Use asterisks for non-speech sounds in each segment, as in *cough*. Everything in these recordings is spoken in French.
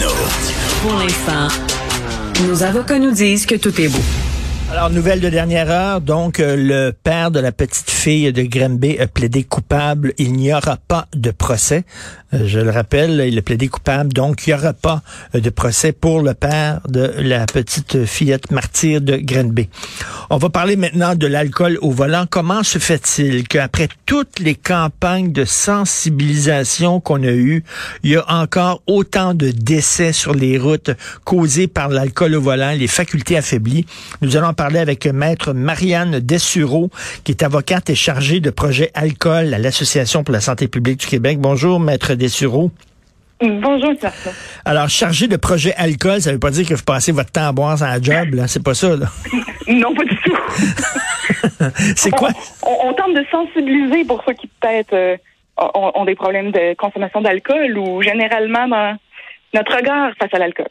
Pour l'instant, nos avocats nous disent que tout est beau. Alors, nouvelle de dernière heure. Donc, euh, le père de la petite fille de Granby a plaidé coupable. Il n'y aura pas de procès. Je le rappelle, il a plaidé coupable. Donc, il n'y aura pas euh, de procès pour le père de la petite fillette martyre de Granby. On va parler maintenant de l'alcool au volant. Comment se fait-il qu'après toutes les campagnes de sensibilisation qu'on a eues, il y a encore autant de décès sur les routes causés par l'alcool au volant, les facultés affaiblies? Nous allons parler avec Maître Marianne Dessureau, qui est avocate et chargée de projet alcool à l'Association pour la santé publique du Québec. Bonjour, Maître Dessureau. Bonjour. Alors, chargé de projet alcool, ça veut pas dire que vous passez votre temps à boire sans job, là. C'est pas ça, là. *laughs* non, pas du tout. *laughs* C'est quoi? On, on, tente de sensibiliser pour ceux qui peut-être euh, ont, ont, des problèmes de consommation d'alcool ou généralement dans notre regard face à l'alcool.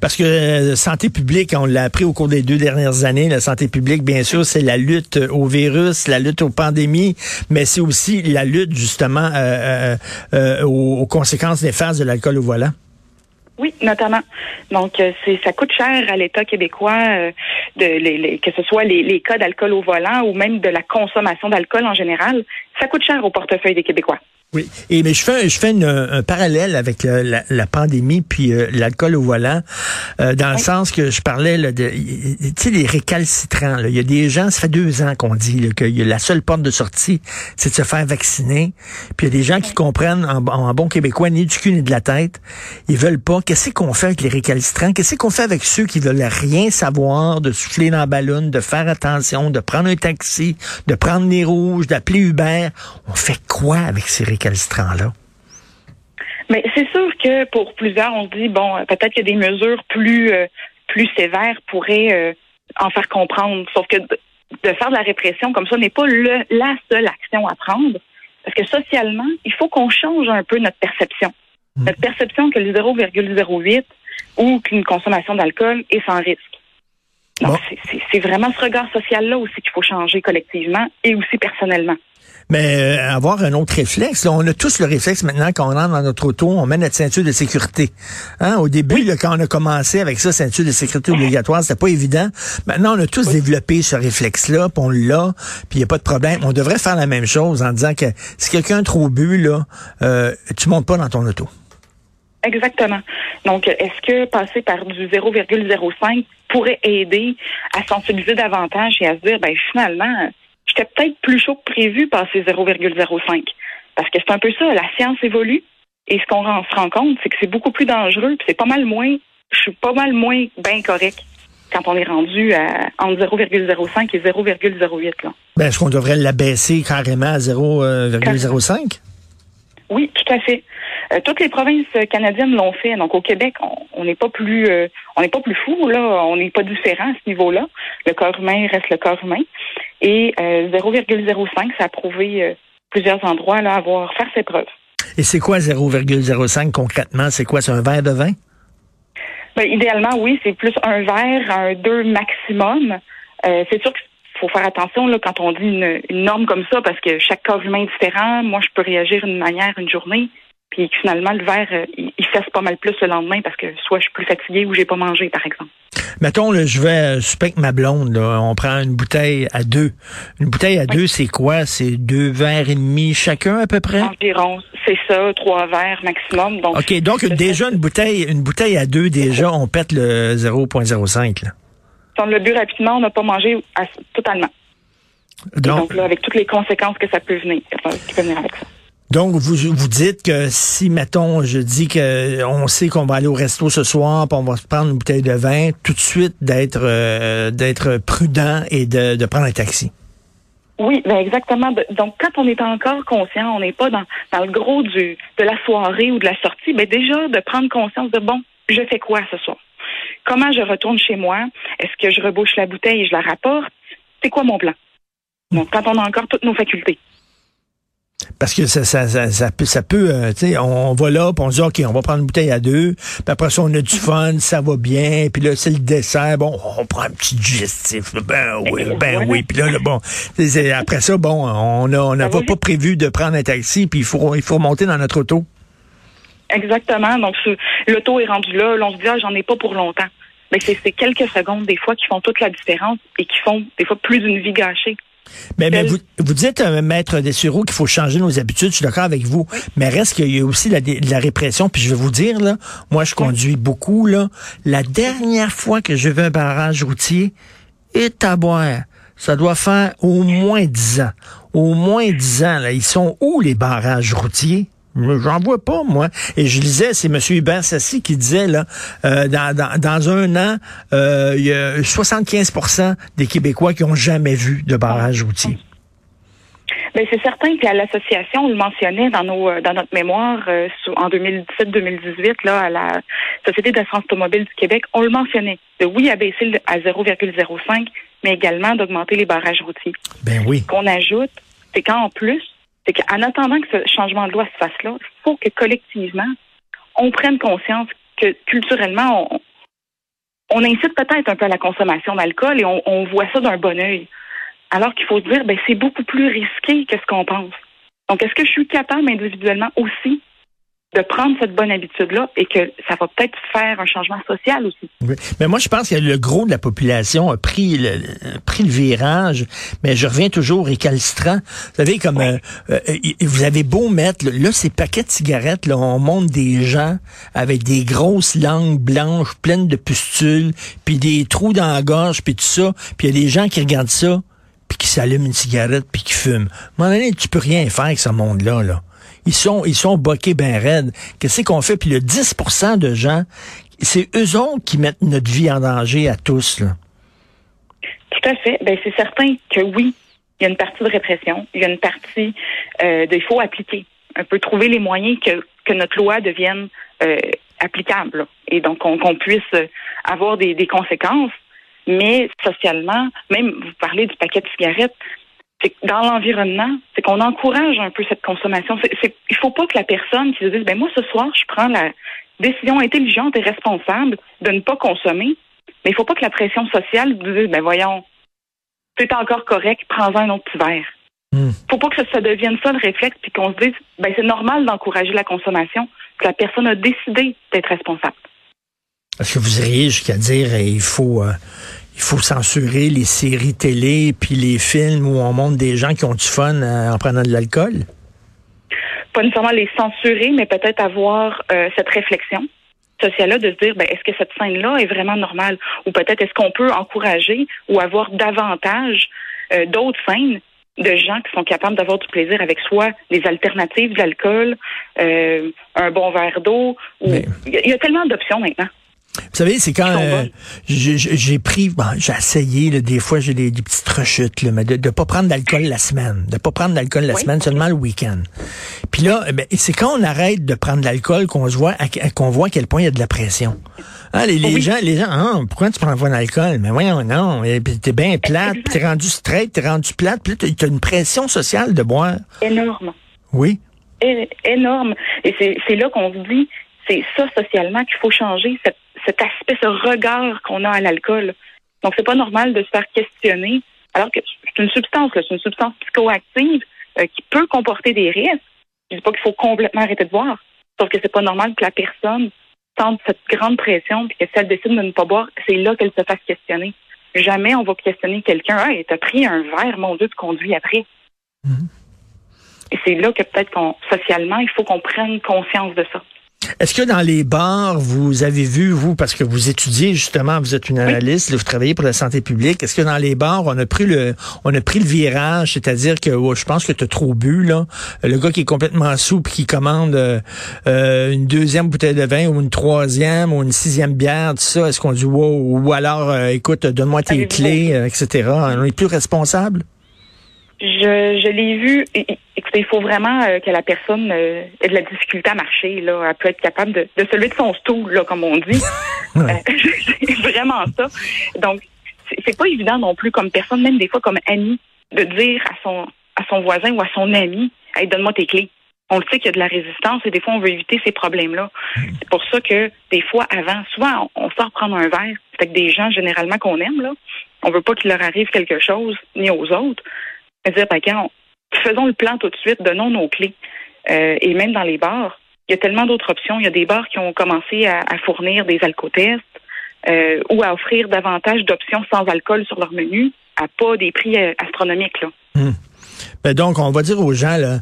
Parce que euh, santé publique, on l'a appris au cours des deux dernières années, la santé publique, bien sûr, c'est la lutte au virus, la lutte aux pandémies, mais c'est aussi la lutte justement euh, euh, aux, aux, conséquences néfastes de l'alcool au volant. Oui, notamment. Donc, c'est ça coûte cher à l'État québécois de les, les, que ce soit les, les cas d'alcool au volant ou même de la consommation d'alcool en général, ça coûte cher au portefeuille des Québécois. Oui, et mais je fais je fais une, un parallèle avec la, la, pandémie puis euh, l'alcool au volant, euh, dans le sens que je parlais là, de, tu sais les récalcitrants. Là. Il y a des gens, ça fait deux ans qu'on dit là, que la seule porte de sortie, c'est de se faire vacciner. Puis il y a des gens qui comprennent en, en, bon québécois ni du cul ni de la tête. Ils veulent pas. Qu'est-ce qu'on fait avec les récalcitrants? Qu'est-ce qu'on fait avec ceux qui veulent rien savoir, de souffler dans la ballon, de faire attention, de prendre un taxi, de prendre les rouges, d'appeler Uber? On fait quoi avec ces récalcitrants là Mais c'est sûr que pour plusieurs, on se dit bon, peut-être que des mesures plus euh, plus sévères pourraient euh, en faire comprendre. Sauf que de, de, faire de la répression comme ça n'est pas le, la seule action à prendre. Parce que socialement, il faut qu'on change un peu notre perception. Mmh. Notre perception que le 0,08 ou qu'une consommation d'alcool est sans risque. Donc, bon. c'est vraiment ce regard social-là aussi qu'il faut changer collectivement et aussi personnellement. Mais euh, avoir un autre réflexe, là, on a tous le réflexe maintenant quand on rentre dans notre auto, on met notre ceinture de sécurité. Hein? Au début, oui. là, quand on a commencé avec ça, ceinture de sécurité obligatoire, c'était pas évident. Maintenant, on a tous oui. développé ce réflexe-là, puis on l'a, puis il n'y a pas de problème. On devrait faire la même chose en disant que si quelqu'un trop bu, là, euh, tu montes pas dans ton auto. Exactement. Donc, est-ce que passer par du 0,05 pourrait aider à sensibiliser davantage et à se dire, ben finalement, j'étais peut-être plus chaud que prévu passer 0,05. Parce que c'est un peu ça, la science évolue. Et ce qu'on se rend compte, c'est que c'est beaucoup plus dangereux, puis c'est pas mal moins, je suis pas mal moins bien correct quand on est rendu à entre 0,05 et 0,08. Ben, est-ce qu'on devrait l'abaisser carrément à 0,05? Oui, tout à fait. Euh, toutes les provinces canadiennes l'ont fait. Donc au Québec, on n'est pas plus euh, on n'est pas plus fou là, on n'est pas différent à ce niveau-là. Le corps humain reste le corps humain. Et euh, 0,05, ça a prouvé euh, plusieurs endroits là avoir faire ses preuves. Et c'est quoi 0,05 concrètement? C'est quoi? C'est un verre de vin? Ben, idéalement, oui, c'est plus un verre, un deux maximum. Euh, c'est sûr que faut faire attention là, quand on dit une, une, norme comme ça, parce que chaque corps humain est différent. Moi, je peux réagir d'une manière une journée, puis finalement, le verre, euh, il, il fesse pas mal plus le lendemain parce que soit je suis plus fatiguée ou j'ai pas mangé, par exemple. Mettons, là, je vais super ma blonde, là, on prend une bouteille à deux. Une bouteille à oui. deux, c'est quoi? C'est deux verres et demi chacun à peu près? Environ, c'est ça, trois verres maximum. Donc, OK, donc déjà une bouteille, une bouteille à deux, déjà, on pète le 0.05. Là. Si on l'a bu rapidement, on n'a pas mangé à, totalement. Donc, donc là, avec toutes les conséquences que ça peut venir, qui peut venir avec ça. Donc, vous, vous dites que si, mettons, je dis que on sait qu'on va aller au resto ce soir, puis on va se prendre une bouteille de vin, tout de suite d'être euh, d'être prudent et de, de prendre un taxi. Oui, ben exactement. Donc, quand on est encore conscient, on n'est pas dans, dans le gros du de la soirée ou de la sortie, ben déjà de prendre conscience de bon, je fais quoi ce soir? Comment je retourne chez moi? Est-ce que je rebouche la bouteille et je la rapporte? C'est quoi mon plan? Donc, quand on a encore toutes nos facultés. Parce que ça, ça, ça, ça peut, ça peut euh, tu sais, on, on, va là, puis on se dit, OK, on va prendre une bouteille à deux, puis après ça, on a du fun, ça va bien, puis là, c'est le dessert, bon, on prend un petit digestif, ben oui, ben oui, puis là, là, bon, c'est, après ça, bon, on n'avait pas prévu de prendre un taxi, puis il faut, il faut remonter dans notre auto. exactement. Donc, l'auto est rendu là. on se dit, ah, j'en ai pas pour longtemps. Mais c'est quelques secondes, des fois, qui font toute la différence et qui font, des fois, plus d'une vie gâchée. Mais, mais vous, vous, dites, euh, Maître Dessureau, qu'il faut changer nos habitudes. Je suis d'accord avec vous. Mais reste qu'il y a aussi la, la, répression. Puis je vais vous dire, là, moi, je conduis beaucoup. Là. La dernière fois que j'ai vu un barrage routier, est à boire. Ça doit faire au moins dix ans. Au moins dix ans. Là. Ils sont où, les barrages routiers? J'en vois pas, moi. Et je lisais, c'est M. Hubert Sassi qui disait, là, euh, dans, dans, dans, un an, euh, il y a 75% des Québécois qui ont jamais vu de barrage routier. Ben, c'est certain que l'association, on le mentionnait dans nos euh, dans notre mémoire euh, en 2017-2018 là à la Société d'assurance automobile du Québec, on le mentionnait. De oui abaisser à 0,05, mais également d'augmenter les barrages routiers. Ben oui. Qu'on ajoute, c'est qu'en plus, c'est qu'en attendant que ce changement de loi se fasse là, il faut que collectivement, on prenne conscience que culturellement, on, incite peut-être un peu à la consommation d'alcool et on, on, voit ça d'un bon œil. Alors qu'il faut se dire, ben, c'est beaucoup plus risqué que ce qu'on pense. Donc, est-ce que je suis capable individuellement aussi de prendre cette bonne habitude-là et que ça va peut-être faire un changement social aussi. Oui. Mais moi, je pense que le gros de la population a pris le, pris le virage, mais je reviens toujours récalcitrant. Vous savez, comme euh, euh, vous avez beau mettre, là, ces paquets de cigarettes, là, on montre des gens avec des grosses langues blanches pleines de pustules, puis des trous dans la gorge, puis tout ça, puis il y a des gens qui regardent ça, puis qui s'allument une cigarette, puis qui fument. À un moment tu peux rien faire avec ce monde-là, là. Ils sont, ils sont boqués ben raides. Qu'est-ce qu'on fait? Puis le 10% de gens, c'est eux autres qui mettent notre vie en danger à tous. Tout à fait. Ben, c'est certain que oui, il y a une partie de répression, il y a une partie euh, de, faut appliquer. On peut trouver les moyens que, que notre loi devienne euh, applicable et donc qu'on puisse avoir des, des conséquences. Mais socialement, même vous parlez du paquet de cigarettes, dans l'environnement, c'est qu'on encourage un peu cette consommation. Il faut pas que la personne qui se dise, ben moi ce soir, je prends la décision intelligente et responsable de ne pas consommer, mais il faut pas que la pression sociale vous dise, ben voyons, c'est encore correct, prends-en un autre petit verre. Hmm. Faut pas que ça, devienne ça le réflexe, puis qu'on se dise, ben c'est normal d'encourager la consommation, que la personne a décidé d'être responsable. Est-ce que vous iriez jusqu'à dire, eh, il faut, euh, il faut censurer les séries télé puis les films où on montre des gens qui ont du fun euh, en prenant de l'alcool? Pas nécessairement les censurer, mais peut-être avoir euh, cette réflexion sociale-là de se dire, ben, est-ce que cette scène-là est vraiment normale? Ou peut-être est-ce qu'on peut encourager ou avoir davantage euh, d'autres scènes de gens qui sont capables d'avoir du plaisir avec soi, les alternatives de l'alcool, un bon verre d'eau. Il y a tellement d'options maintenant. Vous savez, c'est quand euh, j'ai pris, j'ai essayé, des fois j'ai des, petites rechutes, mais de ne pas prendre d'alcool la semaine, de pas prendre d'alcool la semaine, seulement le week-end. Puis là, eh ben, c'est quand on arrête de prendre de l'alcool qu'on se voit, qu'on voit à quel point il y a de la pression. Ah, les, gens, les gens, ah, pourquoi tu prends pas d'alcool? Mais voyons, non, t'es bien plate, t'es rendu straight, t'es rendu plate, puis là, t'as une pression sociale de boire. Énorme. Oui. énorme. Et c'est là qu'on se dit, c'est ça socialement qu'il faut changer, cette cet aspect, ce regard qu'on a à l'alcool. Donc, c'est pas normal de se faire questionner, alors que c'est une substance, c'est une substance psychoactive euh, qui peut comporter des risques. Je dis pas qu'il faut complètement arrêter de boire, sauf que c'est pas normal que la personne sente cette grande pression, puis que si elle décide de ne pas boire, c'est là qu'elle se fasse questionner. Jamais on va questionner quelqu'un, hey, t'as pris un verre, mon Dieu, tu conduis après. Mm-hmm. Et c'est là que peut-être qu'on, socialement, il faut qu'on prenne conscience de ça. Est-ce que dans les bars, vous avez vu, vous, parce que vous étudiez justement, vous êtes une analyste, vous travaillez pour la santé publique, est-ce que dans les bars, on a pris le on a pris le virage, c'est-à-dire que oh, je pense que tu as trop bu, là. Le gars qui est complètement souple, qui commande euh, euh, une deuxième bouteille de vin ou une troisième ou une sixième bière, tout ça, est-ce qu'on dit wow, ou alors euh, écoute, donne-moi tes clés, etc. On est plus responsable? Je, je l'ai vu. Écoutez, il faut vraiment euh, que la personne euh, ait de la difficulté à marcher. Là. Elle peut être capable de, de se lever de son stool, là, comme on dit. *laughs* *laughs* c'est euh, vraiment ça. Donc, c'est pas évident non plus comme personne, même des fois comme ami, de dire à son à son voisin ou à son ami Hey, donne-moi tes clés. On le sait qu'il y a de la résistance et des fois on veut éviter ces problèmes-là. C'est pour ça que des fois avant, souvent on, sort prendre un verre avec des gens généralement qu'on aime là. On veut pas qu'il leur arrive quelque chose ni aux autres dire, ben, faisons le plan tout de suite, donnons nos clés. Euh, et même dans les bars, il y a tellement d'autres options. Il y a des bars qui ont commencé à, fournir des alcotests euh, ou à offrir davantage d'options sans alcool sur leur menu à pas des prix euh, astronomiques. Là. Hmm. Ben donc, on va dire aux gens, là,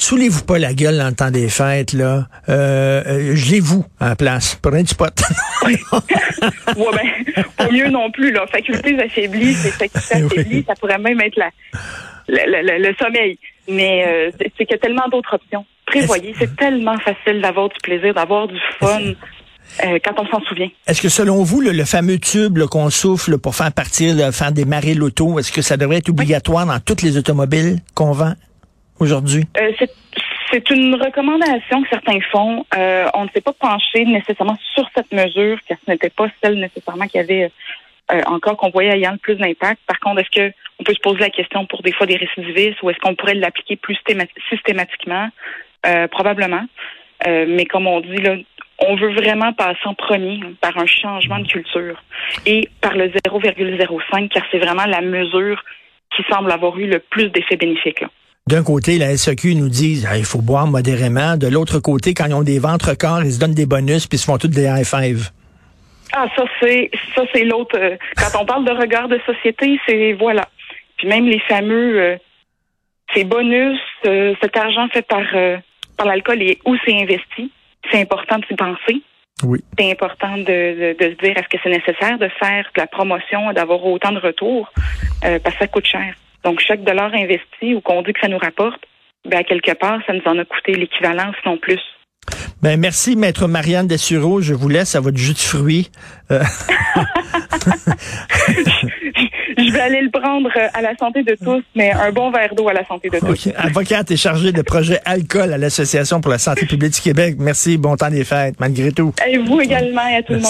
Soulez-vous pas la gueule dans le temps des fêtes, là? Euh, euh vous à la place. Prenez du pot. *laughs* ouais, ben, pas mieux non plus, là. Facultés affaiblies, c'est facultés *laughs* affaiblies, ça pourrait même être la, le sommeil. Mais euh, c'est qu'il y a tellement d'autres options. Prévoyez, c'est tellement facile d'avoir du plaisir, d'avoir du fun. Euh, quand on s'en souvient. Est-ce que selon vous, le, fameux tube qu'on souffle pour faire partir, faire démarrer l'auto, est-ce que ça devrait être obligatoire dans toutes les automobiles qu'on vend? Aujourd'hui? Euh, c'est une recommandation que certains font. on ne s'est pas penché nécessairement sur cette mesure, car ce n'était pas celle nécessairement qui avait encore qu'on voyait ayant le plus d'impact. Par contre, est-ce que on peut se poser la question pour des fois des récidivistes ou est-ce qu'on pourrait l'appliquer plus systématiquement? Euh, probablement. Euh, mais comme on dit, là, on veut vraiment passer en premier par un changement de culture et par le 0,05 car c'est vraiment la mesure qui semble avoir eu le plus d'effets bénéfiques. D'un côté, la SAQ nous dit ah, il faut boire modérément. De l'autre côté, quand ils ont des ventres corps, ils se donnent des bonus puis ils se font toutes des high five. Ah, ça c'est ça c'est l'autre. Euh, quand on parle de regard de société, c'est voilà. Puis même les fameux ces bonus, cet argent fait par par l'alcool et où c'est investi. C'est important de s'y penser. Oui. C'est important de, se dire est-ce que c'est nécessaire de faire de la promotion, d'avoir autant de retours, euh, parce que ça coûte cher. Donc, chaque dollar investi ou qu'on dit que ça nous rapporte, ben, quelque part, ça nous en a coûté l'équivalent, sinon plus. Ben, merci, maître Marianne Dessureau. Je vous laisse à votre jus de fruits. Euh, *laughs* je vais aller le prendre euh, à la santé de tous, mais un bon verre d'eau à la santé de tous. Avocate et chargée de projet alcool à l'Association pour la santé publique du Québec. Merci, bon temps des fêtes, malgré tout. Et vous également et à tout le monde.